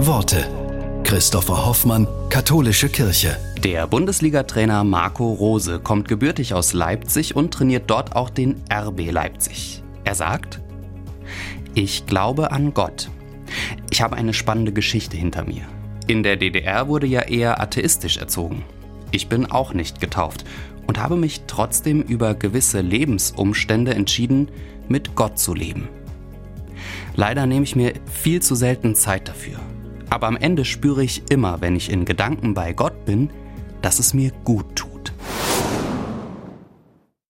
Worte. Christopher Hoffmann, Katholische Kirche. Der Bundesliga-Trainer Marco Rose kommt gebürtig aus Leipzig und trainiert dort auch den RB Leipzig. Er sagt, ich glaube an Gott. Ich habe eine spannende Geschichte hinter mir. In der DDR wurde ja eher atheistisch erzogen. Ich bin auch nicht getauft und habe mich trotzdem über gewisse Lebensumstände entschieden, mit Gott zu leben. Leider nehme ich mir viel zu selten Zeit dafür. Aber am Ende spüre ich immer, wenn ich in Gedanken bei Gott bin, dass es mir gut tut.